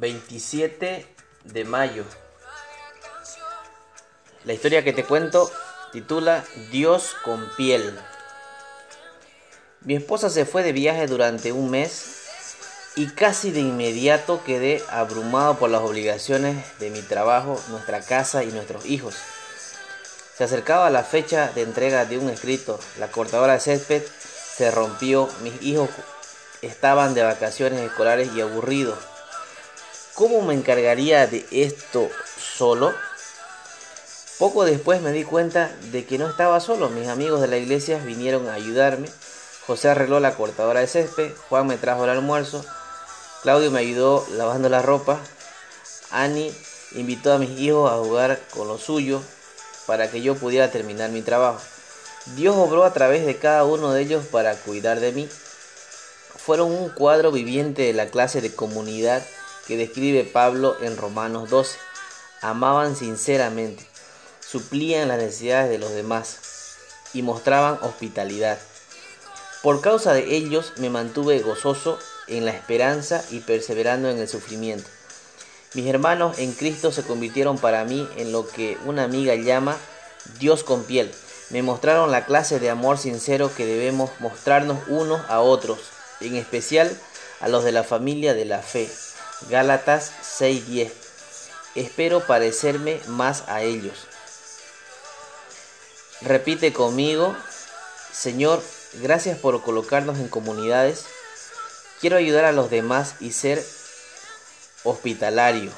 27 de mayo. La historia que te cuento titula Dios con piel. Mi esposa se fue de viaje durante un mes y casi de inmediato quedé abrumado por las obligaciones de mi trabajo, nuestra casa y nuestros hijos. Se acercaba la fecha de entrega de un escrito, la cortadora de césped se rompió, mis hijos estaban de vacaciones escolares y aburridos ¿Cómo me encargaría de esto solo? Poco después me di cuenta de que no estaba solo. Mis amigos de la iglesia vinieron a ayudarme. José arregló la cortadora de césped. Juan me trajo el almuerzo. Claudio me ayudó lavando la ropa. Annie invitó a mis hijos a jugar con lo suyo para que yo pudiera terminar mi trabajo. Dios obró a través de cada uno de ellos para cuidar de mí. Fueron un cuadro viviente de la clase de comunidad que describe Pablo en Romanos 12. Amaban sinceramente, suplían las necesidades de los demás y mostraban hospitalidad. Por causa de ellos me mantuve gozoso en la esperanza y perseverando en el sufrimiento. Mis hermanos en Cristo se convirtieron para mí en lo que una amiga llama Dios con piel. Me mostraron la clase de amor sincero que debemos mostrarnos unos a otros, en especial a los de la familia de la fe. Gálatas 6:10. Espero parecerme más a ellos. Repite conmigo, Señor, gracias por colocarnos en comunidades. Quiero ayudar a los demás y ser hospitalario.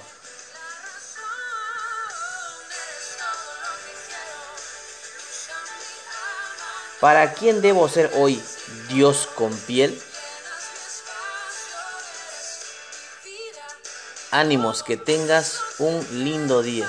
¿Para quién debo ser hoy Dios con piel? Ánimos, que tengas un lindo día.